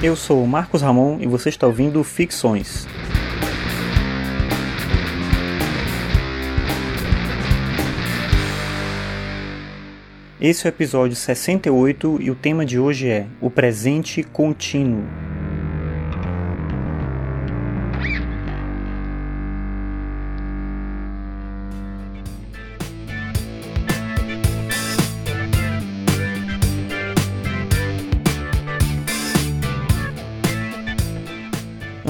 Eu sou Marcos Ramon e você está ouvindo Ficções. Esse é o episódio 68 e o tema de hoje é o presente contínuo.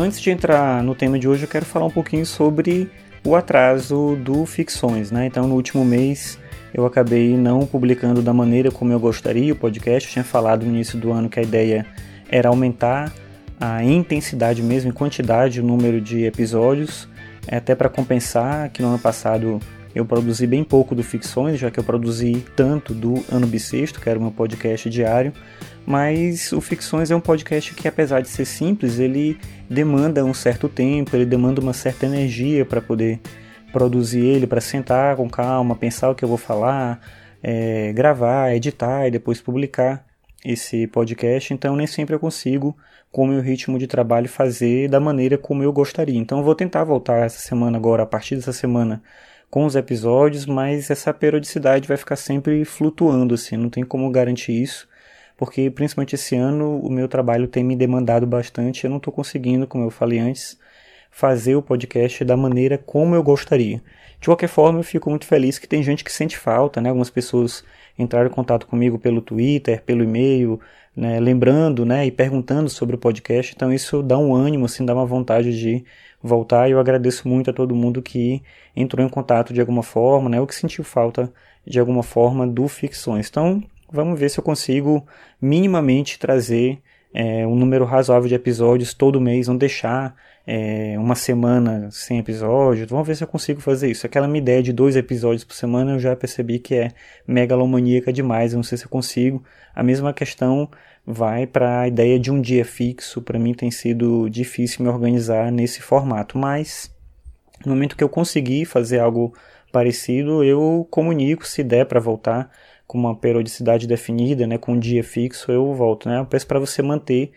Antes de entrar no tema de hoje, eu quero falar um pouquinho sobre o atraso do Ficções, né? Então, no último mês, eu acabei não publicando da maneira como eu gostaria o podcast. Eu tinha falado no início do ano que a ideia era aumentar a intensidade mesmo, em quantidade, o número de episódios, até para compensar que no ano passado eu produzi bem pouco do Ficções, já que eu produzi tanto do Ano Bissexto, que era meu podcast diário, mas o Ficções é um podcast que, apesar de ser simples, ele demanda um certo tempo, ele demanda uma certa energia para poder produzir ele, para sentar com calma, pensar o que eu vou falar, é, gravar, editar e depois publicar esse podcast. Então, nem sempre eu consigo, com o meu ritmo de trabalho, fazer da maneira como eu gostaria. Então, eu vou tentar voltar essa semana agora, a partir dessa semana, com os episódios, mas essa periodicidade vai ficar sempre flutuando, assim, não tem como garantir isso porque principalmente esse ano o meu trabalho tem me demandado bastante, eu não estou conseguindo, como eu falei antes, fazer o podcast da maneira como eu gostaria. De qualquer forma, eu fico muito feliz que tem gente que sente falta, né? Algumas pessoas entraram em contato comigo pelo Twitter, pelo e-mail, né? lembrando, né? E perguntando sobre o podcast. Então isso dá um ânimo, assim, dá uma vontade de voltar. E eu agradeço muito a todo mundo que entrou em contato de alguma forma, né? Ou que sentiu falta de alguma forma do Ficções. Então, Vamos ver se eu consigo minimamente trazer é, um número razoável de episódios todo mês, não deixar é, uma semana sem episódio. Vamos ver se eu consigo fazer isso. Aquela minha ideia de dois episódios por semana eu já percebi que é megalomaníaca demais. Eu não sei se eu consigo. A mesma questão vai para a ideia de um dia fixo. Para mim tem sido difícil me organizar nesse formato, mas no momento que eu conseguir fazer algo parecido, eu comunico se der para voltar com uma periodicidade definida, né, com um dia fixo, eu volto, né? Eu peço para você manter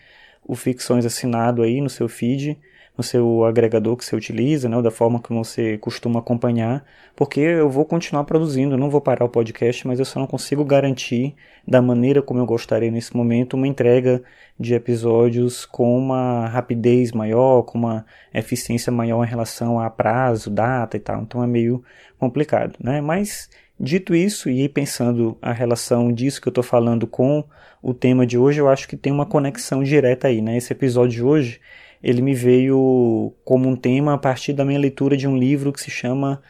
o Ficções assinado aí no seu feed, no seu agregador que você utiliza, né, da forma que você costuma acompanhar, porque eu vou continuar produzindo, não vou parar o podcast, mas eu só não consigo garantir da maneira como eu gostaria nesse momento uma entrega de episódios com uma rapidez maior, com uma eficiência maior em relação a prazo, data e tal. Então é meio complicado, né? Mas Dito isso, e pensando a relação disso que eu estou falando com o tema de hoje, eu acho que tem uma conexão direta aí, né? Esse episódio de hoje, ele me veio como um tema a partir da minha leitura de um livro que se chama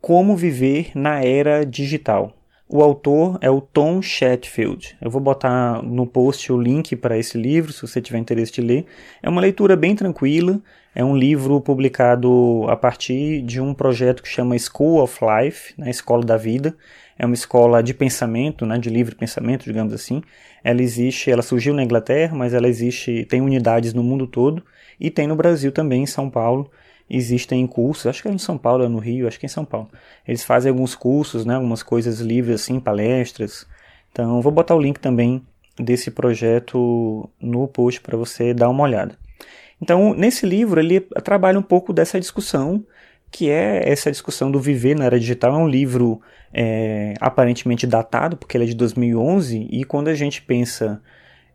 Como Viver na Era Digital. O autor é o Tom Chatfield. Eu vou botar no post o link para esse livro, se você tiver interesse de ler. É uma leitura bem tranquila, é um livro publicado a partir de um projeto que chama School of Life, né, Escola da Vida. É uma escola de pensamento, né, de livre pensamento, digamos assim. Ela existe, ela surgiu na Inglaterra, mas ela existe, tem unidades no mundo todo e tem no Brasil também, em São Paulo. Existem cursos, acho que é em São Paulo, é no Rio, acho que é em São Paulo. Eles fazem alguns cursos, né, algumas coisas livres assim, palestras. Então, vou botar o link também desse projeto no post para você dar uma olhada. Então, nesse livro, ele trabalha um pouco dessa discussão, que é essa discussão do viver na era digital. É um livro é, aparentemente datado, porque ele é de 2011, e quando a gente pensa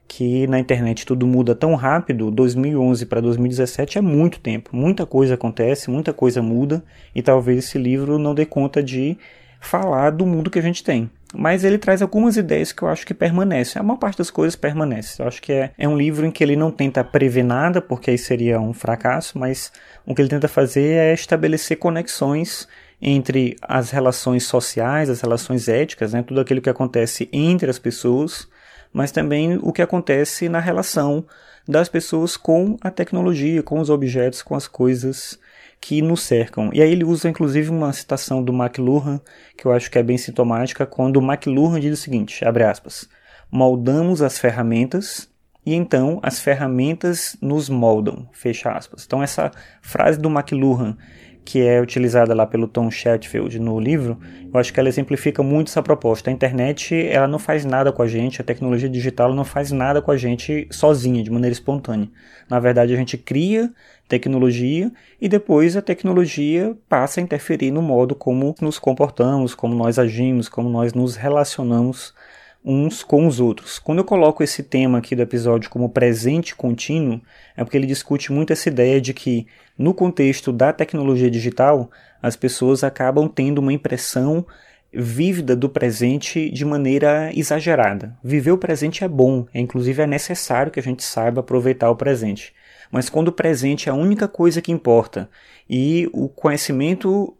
que na internet tudo muda tão rápido, 2011 para 2017 é muito tempo, muita coisa acontece, muita coisa muda, e talvez esse livro não dê conta de falar do mundo que a gente tem. Mas ele traz algumas ideias que eu acho que permanecem. A maior parte das coisas permanece. Eu acho que é, é um livro em que ele não tenta prever nada, porque aí seria um fracasso, mas o que ele tenta fazer é estabelecer conexões entre as relações sociais, as relações éticas, né, tudo aquilo que acontece entre as pessoas, mas também o que acontece na relação das pessoas com a tecnologia, com os objetos, com as coisas que nos cercam. E aí ele usa inclusive uma citação do McLuhan, que eu acho que é bem sintomática, quando o McLuhan diz o seguinte, abre aspas, moldamos as ferramentas e então as ferramentas nos moldam, fecha aspas. Então essa frase do McLuhan, que é utilizada lá pelo Tom Chatfield no livro, eu acho que ela exemplifica muito essa proposta. A internet, ela não faz nada com a gente, a tecnologia digital não faz nada com a gente sozinha, de maneira espontânea. Na verdade, a gente cria tecnologia e depois a tecnologia passa a interferir no modo como nos comportamos, como nós agimos, como nós nos relacionamos uns com os outros. Quando eu coloco esse tema aqui do episódio como presente contínuo, é porque ele discute muito essa ideia de que, no contexto da tecnologia digital, as pessoas acabam tendo uma impressão vívida do presente de maneira exagerada. Viver o presente é bom, é inclusive é necessário que a gente saiba aproveitar o presente. Mas quando o presente é a única coisa que importa e o conhecimento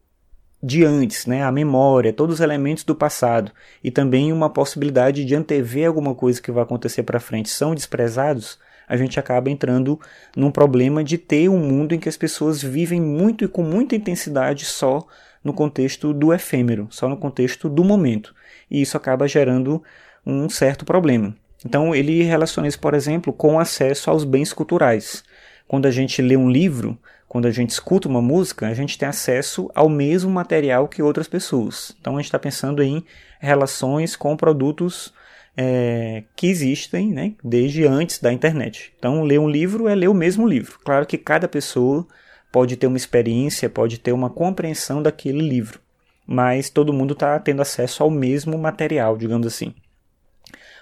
de antes, né, a memória, todos os elementos do passado e também uma possibilidade de antever alguma coisa que vai acontecer para frente são desprezados, a gente acaba entrando num problema de ter um mundo em que as pessoas vivem muito e com muita intensidade só no contexto do efêmero, só no contexto do momento. E isso acaba gerando um certo problema. Então ele relaciona isso, por exemplo, com acesso aos bens culturais. Quando a gente lê um livro, quando a gente escuta uma música, a gente tem acesso ao mesmo material que outras pessoas. Então a gente está pensando em relações com produtos é, que existem né, desde antes da internet. Então ler um livro é ler o mesmo livro. Claro que cada pessoa pode ter uma experiência, pode ter uma compreensão daquele livro, mas todo mundo está tendo acesso ao mesmo material, digamos assim.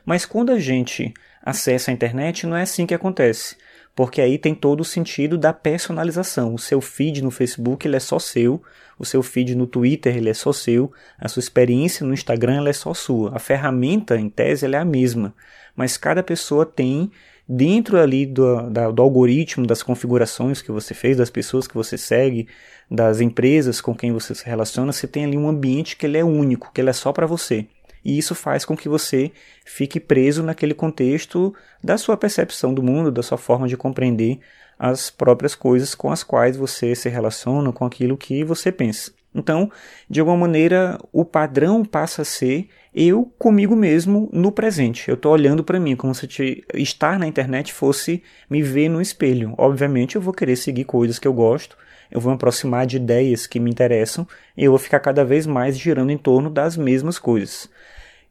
Mas quando a gente acessa a internet, não é assim que acontece porque aí tem todo o sentido da personalização. O seu feed no Facebook ele é só seu, o seu feed no Twitter ele é só seu, a sua experiência no Instagram ela é só sua. A ferramenta, em tese, ela é a mesma, mas cada pessoa tem dentro ali do, da, do algoritmo, das configurações que você fez, das pessoas que você segue, das empresas com quem você se relaciona, você tem ali um ambiente que ele é único, que ele é só para você e isso faz com que você fique preso naquele contexto da sua percepção do mundo, da sua forma de compreender as próprias coisas com as quais você se relaciona, com aquilo que você pensa. Então, de alguma maneira, o padrão passa a ser eu comigo mesmo no presente. Eu estou olhando para mim, como se te, estar na internet fosse me ver no espelho. Obviamente, eu vou querer seguir coisas que eu gosto, eu vou me aproximar de ideias que me interessam e eu vou ficar cada vez mais girando em torno das mesmas coisas.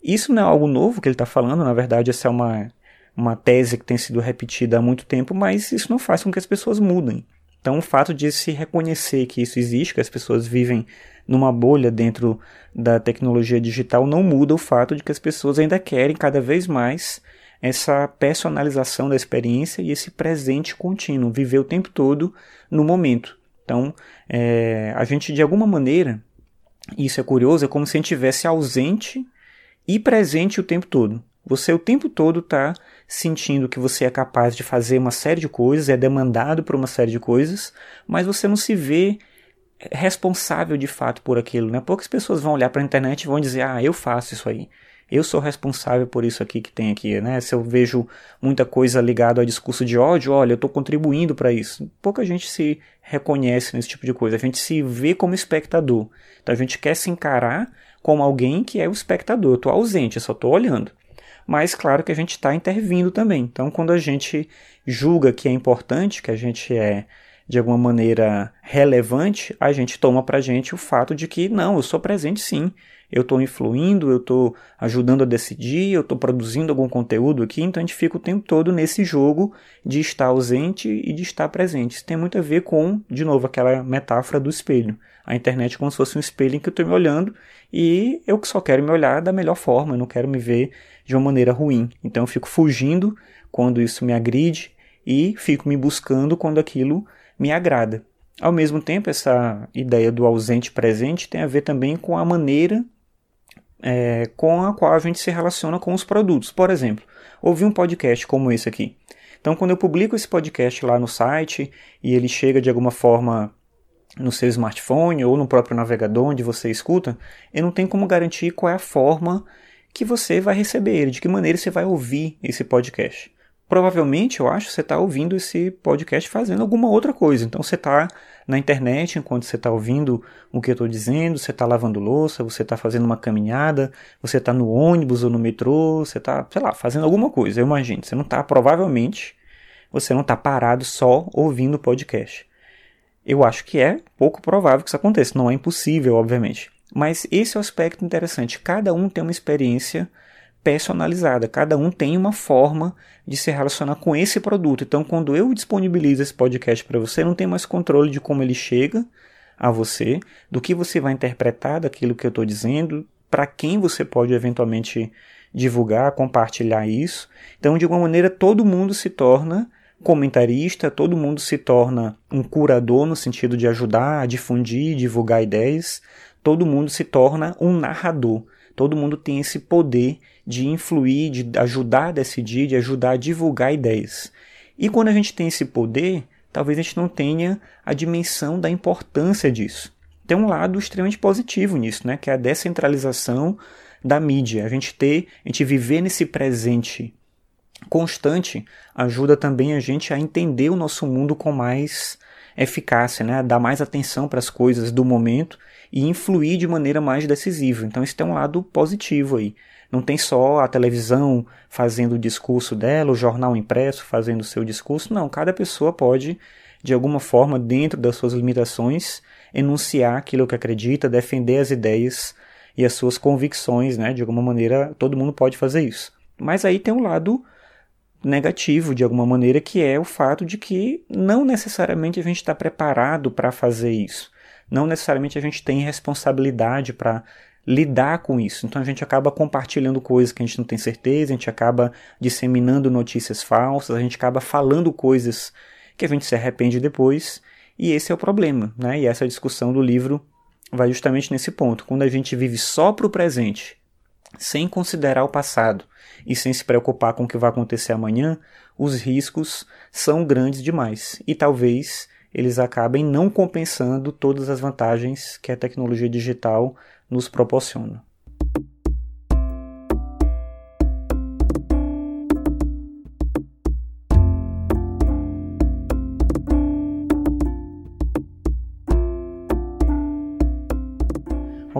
Isso não é algo novo que ele está falando, na verdade, essa é uma, uma tese que tem sido repetida há muito tempo, mas isso não faz com que as pessoas mudem. Então, o fato de se reconhecer que isso existe, que as pessoas vivem numa bolha dentro da tecnologia digital, não muda o fato de que as pessoas ainda querem cada vez mais essa personalização da experiência e esse presente contínuo, viver o tempo todo no momento. Então, é, a gente, de alguma maneira, isso é curioso, é como se a gente estivesse ausente e presente o tempo todo. Você o tempo todo está sentindo que você é capaz de fazer uma série de coisas, é demandado por uma série de coisas, mas você não se vê responsável de fato por aquilo. Né? Poucas pessoas vão olhar para a internet e vão dizer: Ah, eu faço isso aí. Eu sou responsável por isso aqui que tem aqui, né? Se eu vejo muita coisa ligada ao discurso de ódio, olha, eu estou contribuindo para isso. Pouca gente se reconhece nesse tipo de coisa. A gente se vê como espectador. Então a gente quer se encarar como alguém que é o espectador. Eu estou ausente, eu só estou olhando. Mas claro que a gente está intervindo também. Então, quando a gente julga que é importante, que a gente é de alguma maneira relevante, a gente toma para gente o fato de que não, eu sou presente sim. Eu estou influindo, eu estou ajudando a decidir, eu estou produzindo algum conteúdo aqui, então a gente fica o tempo todo nesse jogo de estar ausente e de estar presente. Isso tem muito a ver com, de novo, aquela metáfora do espelho. A internet é como se fosse um espelho em que eu estou me olhando e eu só quero me olhar da melhor forma, eu não quero me ver de uma maneira ruim. Então eu fico fugindo quando isso me agride e fico me buscando quando aquilo me agrada. Ao mesmo tempo, essa ideia do ausente presente tem a ver também com a maneira é, com a qual a gente se relaciona com os produtos. Por exemplo, ouvir um podcast como esse aqui. Então, quando eu publico esse podcast lá no site e ele chega de alguma forma no seu smartphone ou no próprio navegador onde você escuta, eu não tenho como garantir qual é a forma que você vai receber ele, de que maneira você vai ouvir esse podcast. Provavelmente, eu acho, você está ouvindo esse podcast fazendo alguma outra coisa. Então, você está na internet enquanto você está ouvindo o que eu estou dizendo, você está lavando louça, você está fazendo uma caminhada, você está no ônibus ou no metrô, você está, sei lá, fazendo alguma coisa, eu imagino. Você não está, provavelmente, você não está parado só ouvindo o podcast. Eu acho que é pouco provável que isso aconteça, não é impossível, obviamente. Mas esse é o aspecto interessante. Cada um tem uma experiência personalizada, cada um tem uma forma de se relacionar com esse produto. Então, quando eu disponibilizo esse podcast para você, não tem mais controle de como ele chega a você, do que você vai interpretar daquilo que eu estou dizendo, para quem você pode eventualmente divulgar, compartilhar isso. Então, de alguma maneira, todo mundo se torna comentarista, todo mundo se torna um curador no sentido de ajudar a difundir, divulgar ideias, todo mundo se torna um narrador. Todo mundo tem esse poder de influir, de ajudar a decidir, de ajudar a divulgar ideias. E quando a gente tem esse poder, talvez a gente não tenha a dimensão da importância disso. Tem um lado extremamente positivo nisso, né? que é a descentralização da mídia. A gente ter, a gente viver nesse presente constante ajuda também a gente a entender o nosso mundo com mais eficácia, né? dar mais atenção para as coisas do momento e influir de maneira mais decisiva. Então isso tem um lado positivo aí. Não tem só a televisão fazendo o discurso dela, o jornal impresso fazendo o seu discurso. Não, cada pessoa pode, de alguma forma, dentro das suas limitações, enunciar aquilo que acredita, defender as ideias e as suas convicções, né? De alguma maneira, todo mundo pode fazer isso. Mas aí tem um lado negativo, de alguma maneira, que é o fato de que não necessariamente a gente está preparado para fazer isso. Não necessariamente a gente tem responsabilidade para lidar com isso. Então a gente acaba compartilhando coisas que a gente não tem certeza, a gente acaba disseminando notícias falsas, a gente acaba falando coisas que a gente se arrepende depois, e esse é o problema, né? E essa discussão do livro vai justamente nesse ponto. Quando a gente vive só para o presente, sem considerar o passado e sem se preocupar com o que vai acontecer amanhã, os riscos são grandes demais e talvez eles acabem não compensando todas as vantagens que a tecnologia digital nos proporciona.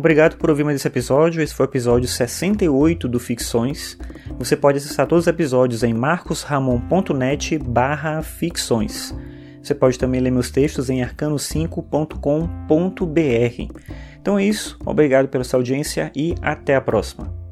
Obrigado por ouvir mais esse episódio. Esse foi o episódio 68 do Ficções. Você pode acessar todos os episódios em marcosramon.net barra ficções. Você pode também ler meus textos em arcano5.com.br. Então é isso, obrigado pela sua audiência e até a próxima.